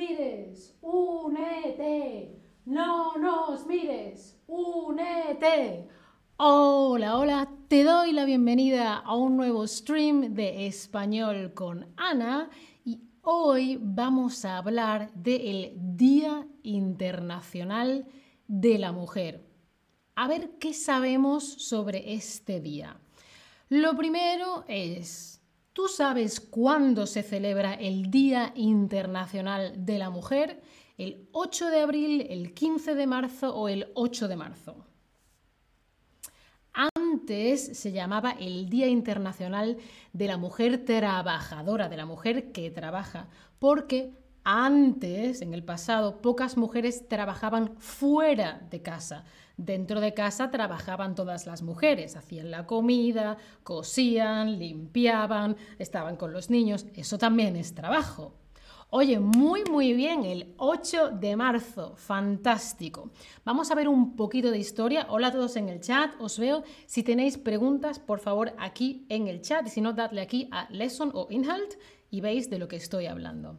mires, únete. No nos mires, únete. Hola, hola, te doy la bienvenida a un nuevo stream de español con Ana y hoy vamos a hablar del Día Internacional de la Mujer. A ver qué sabemos sobre este día. Lo primero es, ¿Tú sabes cuándo se celebra el Día Internacional de la Mujer? ¿El 8 de abril, el 15 de marzo o el 8 de marzo? Antes se llamaba el Día Internacional de la Mujer Trabajadora, de la mujer que trabaja, porque antes, en el pasado, pocas mujeres trabajaban fuera de casa. Dentro de casa trabajaban todas las mujeres, hacían la comida, cosían, limpiaban, estaban con los niños. Eso también es trabajo. Oye, muy muy bien, el 8 de marzo, fantástico. Vamos a ver un poquito de historia. Hola a todos en el chat, os veo. Si tenéis preguntas, por favor, aquí en el chat. Si no, dadle aquí a Lesson o Inhalt y veis de lo que estoy hablando.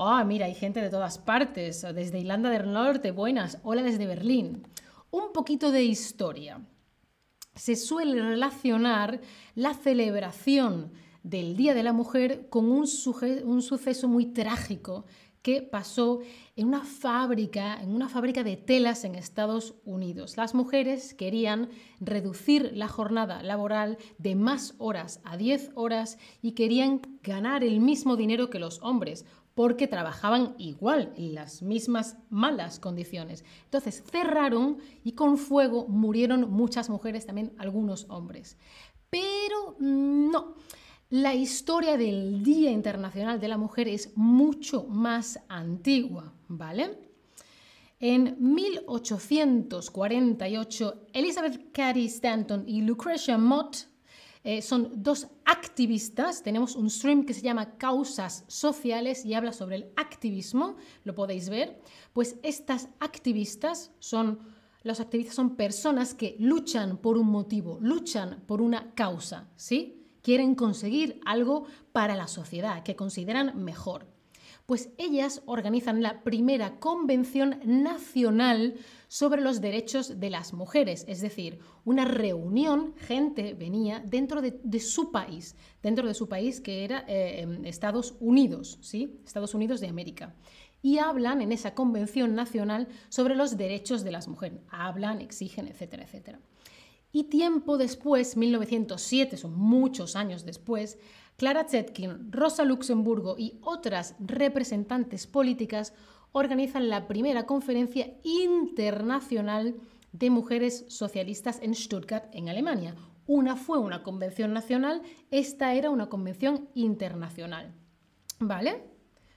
Ah, mira, hay gente de todas partes, desde Irlanda del Norte, buenas, hola desde Berlín. Un poquito de historia. Se suele relacionar la celebración del Día de la Mujer con un, un suceso muy trágico que pasó en una fábrica, en una fábrica de telas en Estados Unidos. Las mujeres querían reducir la jornada laboral de más horas a 10 horas y querían ganar el mismo dinero que los hombres porque trabajaban igual en las mismas malas condiciones. Entonces cerraron y con fuego murieron muchas mujeres, también algunos hombres. Pero mm, no, la historia del Día Internacional de la Mujer es mucho más antigua, ¿vale? En 1848, Elizabeth Cady Stanton y Lucretia Mott eh, son dos activistas. Tenemos un stream que se llama Causas Sociales y habla sobre el activismo, lo podéis ver. Pues estas activistas son, los activistas son personas que luchan por un motivo, luchan por una causa, ¿sí? Quieren conseguir algo para la sociedad que consideran mejor. Pues ellas organizan la primera convención nacional sobre los derechos de las mujeres, es decir, una reunión, gente venía dentro de, su país, dentro de su país que era eh, em, Estados Unidos, ¿sí? Estados Unidos de América. Y hablan en esa convención nacional sobre los derechos de las mujeres. Hablan, exigen, etcétera, etcétera. Y tiempo después, 1907, son muchos años después, Clara Zetkin, Rosa Luxemburgo y otras representantes políticas organizan la primera conferencia internacional de mujeres socialistas en Stuttgart, en Alemania. Una fue una convención nacional, esta era una convención internacional. ¿Vale?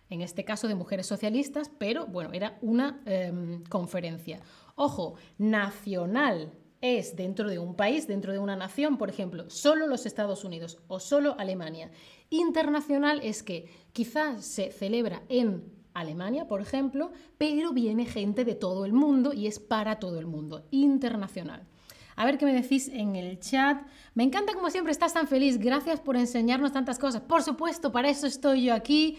En este caso de mujeres socialistas, pero bueno, era una em, conferencia. Ojo, nacional es dentro de un país, dentro de una nación, por ejemplo, solo los Estados Unidos o solo Alemania. Internacional es que quizás se celebra en Alemania, por ejemplo, pero viene gente de todo el mundo y es para todo el mundo, internacional. A ver qué me decís en el chat. Me encanta como siempre estás tan feliz. Gracias por enseñarnos tantas cosas. Por supuesto, para eso estoy yo aquí.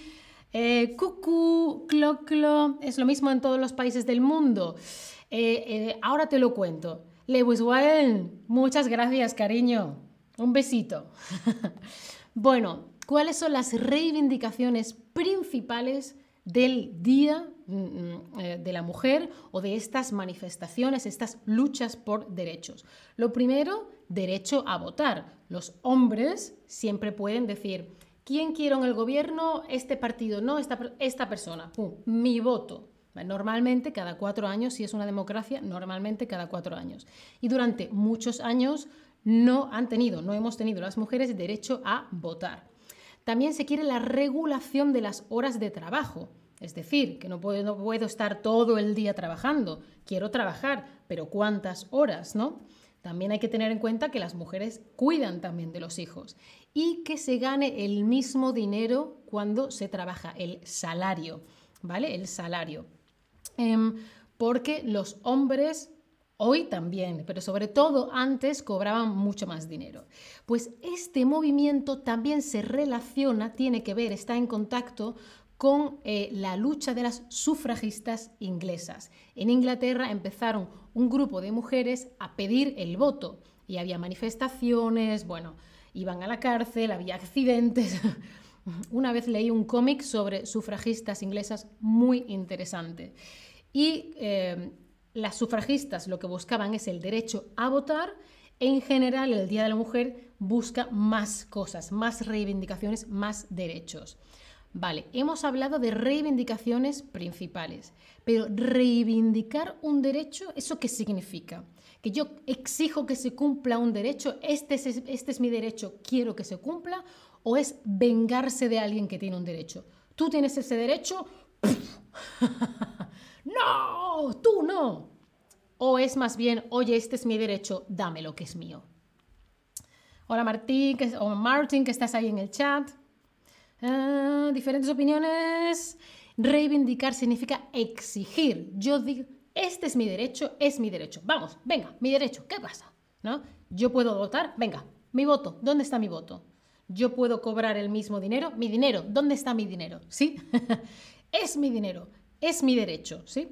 Eh, cucú, clo, clo. Es lo mismo en todos los países del mundo. Eh, eh, ahora te lo cuento. Lewis Wallen, muchas gracias, cariño. Un besito. bueno, ¿cuáles son las reivindicaciones principales del Día mm, mm, eh, de la Mujer o de estas manifestaciones, estas luchas por derechos. Lo primero, derecho a votar. Los hombres siempre pueden decir, ¿quién quiero en el gobierno? Este partido, no, esta, esta persona. Mi voto. Normalmente cada cuatro años, si es una democracia, normalmente cada cuatro años. Y durante muchos años no han tenido, no hemos tenido las mujeres derecho a votar. También se quiere la regulación de las horas de trabajo. Es decir, que no puedo, no puedo estar todo el día trabajando. Quiero trabajar, pero ¿cuántas horas, no? También hay que tener en cuenta que las mujeres cuidan también de los hijos y que se gane el mismo dinero cuando se trabaja, el salario, ¿vale? El salario. Em, porque los hombres Hoy también, pero sobre todo antes cobraban mucho más dinero. Pues este movimiento también se relaciona, tiene que ver, está en contacto con eh, la lucha de las sufragistas inglesas. En Inglaterra empezaron un grupo de mujeres a pedir el voto y había manifestaciones, bueno, iban a la cárcel, había accidentes. Una vez leí un cómic sobre sufragistas inglesas muy interesante. Y eh, las sufragistas lo que buscaban es el derecho a votar. En general, el Día de la Mujer busca más cosas, más reivindicaciones, más derechos. Vale, hemos hablado de reivindicaciones principales, pero reivindicar un derecho, ¿eso qué significa? Que yo exijo que se cumpla un derecho, este es, este es mi derecho, quiero que se cumpla, o es vengarse de alguien que tiene un derecho. Tú tienes ese derecho, no, tú no. O es más bien, oye, este es mi derecho, dame lo que es mío. Hola Martín, que, o que estás ahí en el chat. Ah, diferentes opiniones. Reivindicar significa exigir. Yo digo, este es mi derecho, es mi derecho. Vamos, venga, mi derecho, ¿qué pasa? ¿No? Yo puedo votar, venga, mi voto, ¿dónde está mi voto? Yo puedo cobrar el mismo dinero, mi dinero, ¿dónde está mi dinero? ¿Sí? es mi dinero, es mi derecho, ¿sí?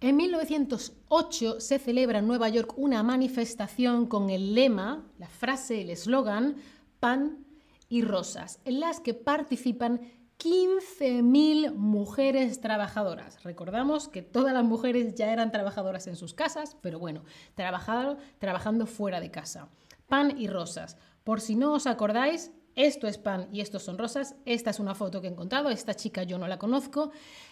En 1908 se celebra en Nueva York una manifestación con el lema, la frase, el eslogan, pan y rosas, en las que participan 15.000 mujeres trabajadoras. Recordamos que todas las mujeres ya eran trabajadoras en sus casas, pero bueno, trabajando fuera de casa. Pan y rosas. Por si no os acordáis, esto es pan y estos son rosas. Esta es una foto que he encontrado, esta chica yo no la conozco.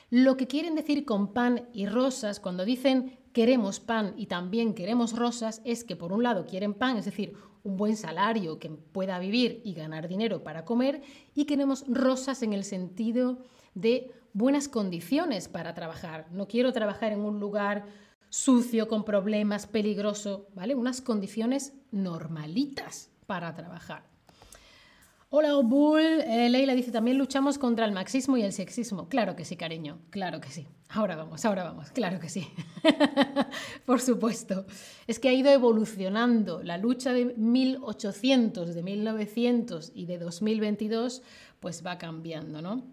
Lo que quieren decir con pan y rosas, cuando dicen queremos pan y también queremos rosas, es que por un lado quieren pan, es decir, un buen salario que pueda vivir y ganar dinero para comer, y queremos rosas en el sentido de buenas condiciones para trabajar. No quiero trabajar en un lugar sucio, con problemas, peligroso, ¿vale? Unas condiciones normalitas para trabajar. Hola, Obul. Eh, Leila dice, también luchamos contra el marxismo y el sexismo. Claro que sí, cariño. Claro que sí. Ahora vamos, ahora vamos. Claro que sí. Por supuesto. Es que ha ido evolucionando. La lucha de 1800, de 1900 y de 2022, pues va cambiando, ¿no?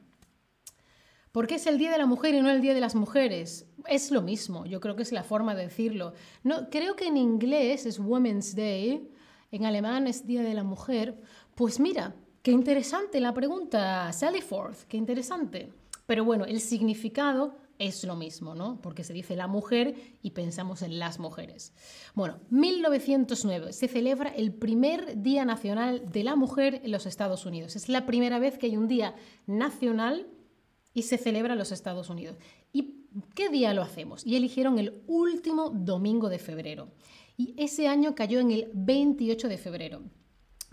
¿Por qué es el Día de la Mujer y no el Día de las Mujeres? Es lo mismo, yo creo que es la forma de decirlo. No, creo que en inglés es Women's Day, en alemán es Día de la Mujer. Pues mira, Qué interesante la pregunta, Sally Forth, qué interesante. Pero bueno, el significado es lo mismo, ¿no? Porque se dice la mujer y pensamos en las mujeres. Bueno, 1909 se celebra el primer Día Nacional de la Mujer en los Estados Unidos. Es la primera vez que hay un día nacional y se celebra en los Estados Unidos. ¿Y qué día lo hacemos? Y eligieron el último domingo de febrero. Y ese año cayó en el 28 de febrero.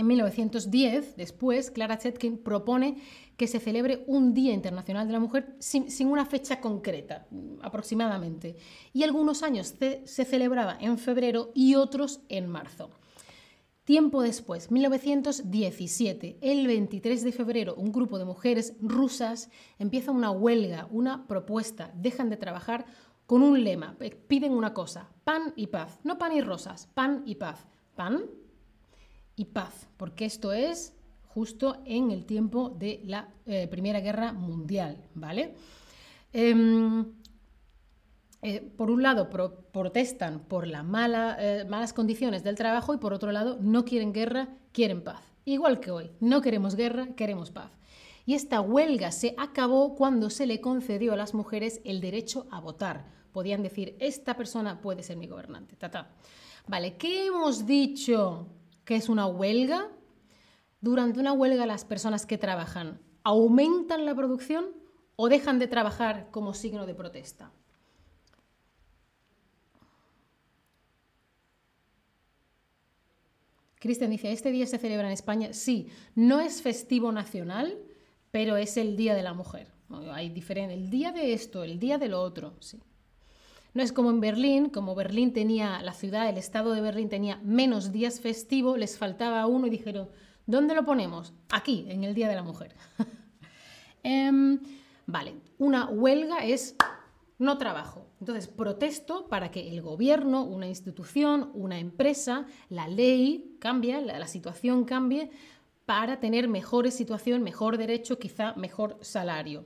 En 1910, después, Clara Zetkin propone que se celebre un Día Internacional de la Mujer sin, una fecha concreta, aproximadamente. Y algunos años se, celebraba en febrero y otros en marzo. Tiempo después, 1917, el 23 de febrero, un grupo de mujeres rusas empieza una huelga, una propuesta, dejan de trabajar con un lema, piden una cosa, pan y paz, no pan y rosas, pan y paz. Pan, y paz, porque esto es justo en el tiempo de la eh, Primera Guerra Mundial, ¿vale? Em, eh, por un lado protestan por las eh, malas condiciones del trabajo y por otro lado no quieren guerra, quieren paz. Igual que hoy, no queremos guerra, queremos paz. Y esta huelga se acabó cuando se le concedió a las mujeres el derecho a votar. Podían decir, esta persona puede ser mi gobernante. Vale, ¿qué hemos dicho? ¿Qué es una huelga? Durante una huelga las personas que trabajan aumentan la producción o dejan de trabajar como signo de protesta. Cristian dice, ¿este día se celebra en España? Sí, no es festivo nacional, pero es el Día de la Mujer. Hay diferente, el día de esto, el día de lo otro, sí. No es como en Berlín, como Berlín tenía, la ciudad, el estado de Berlín tenía menos días festivos, les faltaba uno y dijeron, ¿dónde lo ponemos? Aquí, en el Día de la Mujer. Em, vale, una huelga es no trabajo. Entonces, protesto para que el gobierno, una institución, una empresa, la ley cambie, la situación cambie, para tener mejor situación, mejor derecho, quizá mejor salario.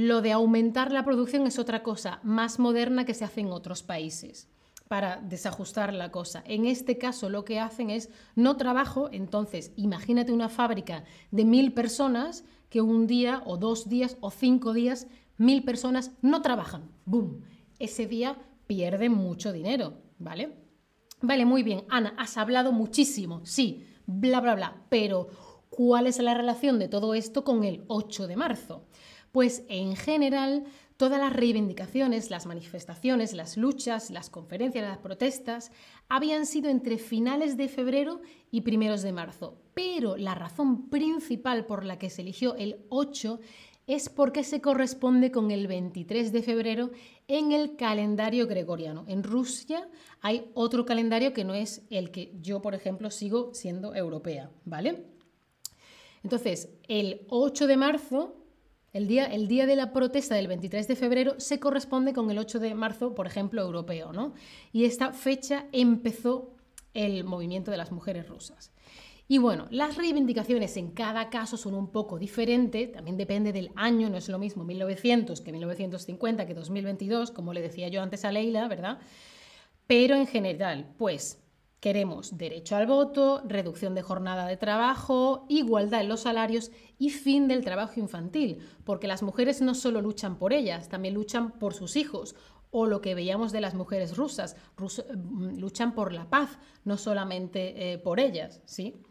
Lo de aumentar la producción es otra cosa más moderna que se hace en otros países para desajustar la cosa. En este caso lo que hacen es no trabajo, entonces imagínate una fábrica de mil personas que un día o dos días o cinco días mil personas no trabajan. ¡Boom! Ese día pierden mucho dinero, ¿vale? Vale, muy bien. Ana, has hablado muchísimo, sí, bla, bla, bla, pero ¿cuál es la relación de todo esto con el 8 de marzo? Pues en general todas las reivindicaciones, las manifestaciones, las luchas, las conferencias, las protestas habían sido entre finales de febrero y primeros de marzo. Pero la razón principal por la que se eligió el 8 es porque se corresponde con el 23 de febrero en el calendario gregoriano. En Rusia hay otro calendario que no es el que yo, por ejemplo, sigo siendo europea, ¿vale? Entonces, el 8 de marzo, el día, el día de la protesta del 23 de febrero, se corresponde con el 8 de marzo, por ejemplo, europeo, ¿no? Y esta fecha empezó el movimiento de las mujeres rusas. Y bueno, las reivindicaciones en cada caso son un poco diferentes, también depende del año, no es lo mismo 1900 que 1950 que 2022, como le decía yo antes a Leila, ¿verdad? Pero en general, pues queremos derecho al voto, reducción de jornada de trabajo, igualdad en los salarios y fin del trabajo infantil, porque las mujeres no solo luchan por ellas, también luchan por sus hijos o lo que veíamos de las mujeres rusas, mm, luchan por la paz, no solamente eh, por ellas, ¿sí?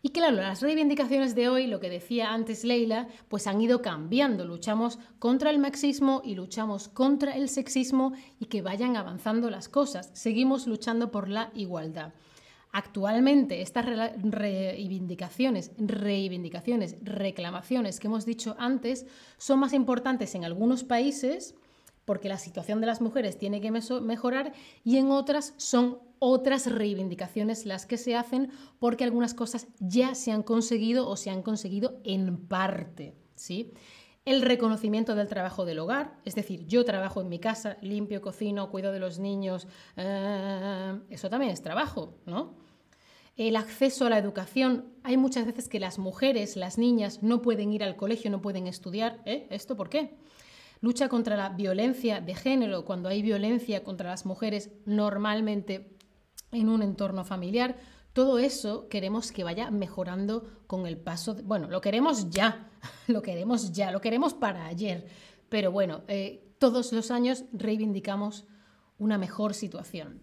Y claro, las reivindicaciones de hoy, lo que decía antes Leila, pues han ido cambiando. Luchamos contra el marxismo y luchamos contra el sexismo y que vayan avanzando las cosas. Seguimos luchando por la igualdad. Actualmente estas reivindicaciones, reivindicaciones, reclamaciones que hemos dicho antes son más importantes en algunos países porque la situación de las mujeres tiene que mejorar y en otras son otras reivindicaciones las que se hacen porque algunas cosas ya se han conseguido o se han conseguido en parte, ¿sí? El reconocimiento del trabajo del hogar, es decir, yo trabajo en mi casa, limpio, cocino, cuido de los niños, eh, eso también es trabajo, ¿no? El acceso a la educación. Hay muchas veces que las mujeres, las niñas, no pueden ir al colegio, no pueden estudiar. ¿eh? ¿Esto por qué? lucha contra la violencia de género, cuando hay violencia contra las mujeres normalmente en un entorno familiar, todo eso queremos que vaya mejorando con el paso. bueno, lo queremos ya, lo queremos ya, lo queremos para ayer. Pero bueno, eh, todos los años reivindicamos una mejor situación.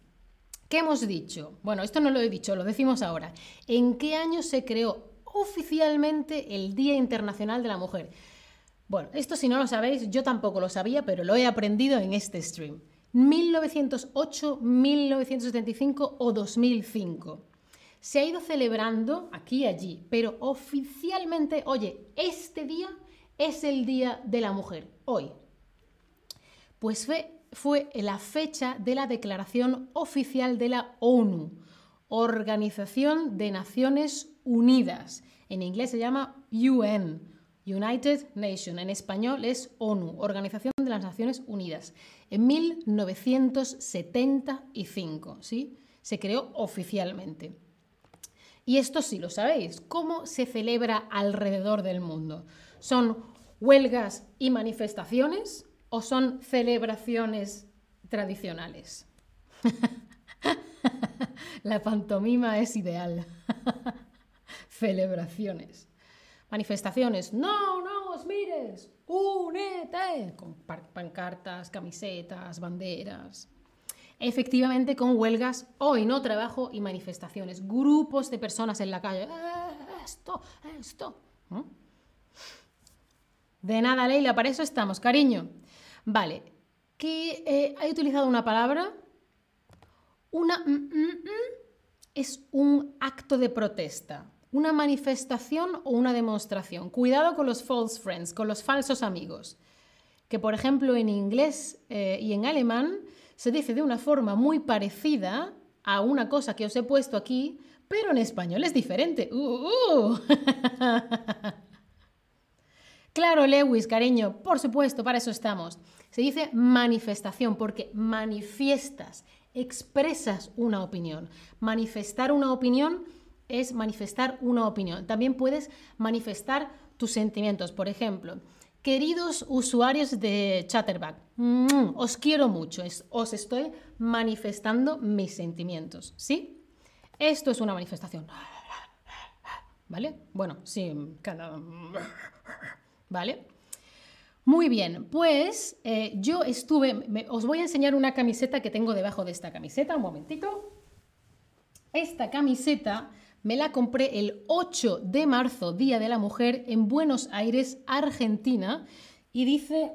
¿Qué hemos dicho? Bueno, esto no lo he dicho, lo decimos ahora. ¿En qué año se creó oficialmente el Día Internacional de la Mujer? Bueno, esto si no lo sabéis, yo tampoco lo sabía, pero lo he aprendido en este stream. 1908, 1975 o 2005. Se ha ido celebrando aquí y allí, pero oficialmente, oye, este día es el Día de la Mujer, hoy. Pues fue, fue la fecha de la Declaración Oficial de la ONU, Organización de Naciones Unidas. En inglés se llama UN United Nations, en español es ONU, Organización de las Naciones Unidas, en 1975, ¿sí? Se creó oficialmente. Y esto sí lo sabéis, ¿cómo se celebra alrededor del mundo? ¿Son huelgas y manifestaciones o son celebraciones tradicionales? La pantomima es ideal. Celebraciones manifestaciones, no, no os mires, únete, con pancartas, camisetas, banderas. Efectivamente, con huelgas, hoy no trabajo y manifestaciones, grupos de personas en la calle, eh, esto, esto. De nada, Leila, para eso estamos, cariño. Vale, que eh, he utilizado una palabra, una mm, mm, mm, es un acto de protesta una manifestación o una demostración. Cuidado con los false friends, con los falsos amigos, que por ejemplo en inglés eh, y en alemán se dice de una forma muy parecida a una cosa que os he puesto aquí, pero en español es diferente. Uh, uh. claro, Lewis, cariño, por supuesto, para eso estamos. Se dice manifestación porque manifiestas, expresas una opinión. Manifestar una opinión es manifestar una opinión. También puedes manifestar tus sentimientos. Por ejemplo, queridos usuarios de Chatterback, os quiero mucho, os estoy manifestando mis sentimientos, ¿sí? Esto es una manifestación. ¿Vale? Bueno, sí, cada... ¿Vale? Muy bien, pues eh, yo estuve, os voy a enseñar una camiseta que tengo debajo de esta camiseta, un momentito. Esta camiseta me la compré el 8 de marzo, Día de la Mujer, en Buenos Aires, Argentina, y dice,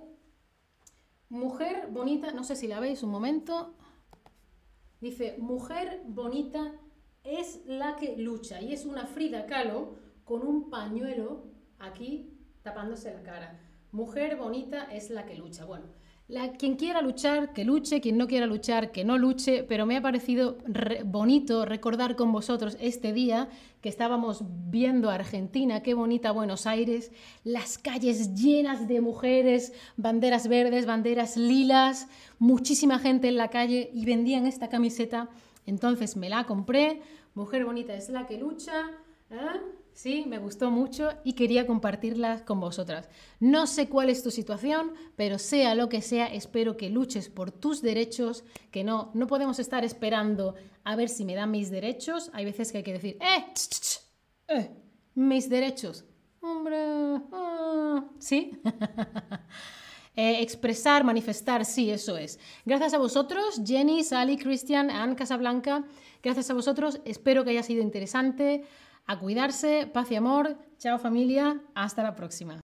mujer bonita, no sé si la veis un momento, dice, mujer bonita es la que lucha, y es una Frida Kahlo con un pañuelo aquí tapándose la cara. Mujer bonita es la que lucha. Bueno, quien quiera luchar, que luche, quien no quiera luchar, que no luche, pero me ha parecido bonito recordar con vosotros este día que estábamos viendo Argentina, qué bonita Buenos Aires, las calles llenas de mujeres, banderas verdes, banderas lilas, muchísima gente en la calle y vendían esta camiseta. Entonces me la compré, Mujer bonita es la que lucha. ¿eh? Sí, me gustó mucho y quería compartirla con vosotras. No sé cuál es tu situación, pero sea lo que sea, espero que luches por tus derechos, que no, no podemos estar esperando a ver si me dan mis derechos. Hay veces que hay que decir, ¡eh! eh mis derechos. Hombre, ah, ¿sí? Eh, expresar, manifestar, sí, eso es. Gracias a vosotros, Jenny, Sally, Christian, Anne Casablanca. Gracias a vosotros, espero que haya sido interesante. A cuidarse, paz y amor. Chao familia, hasta la próxima.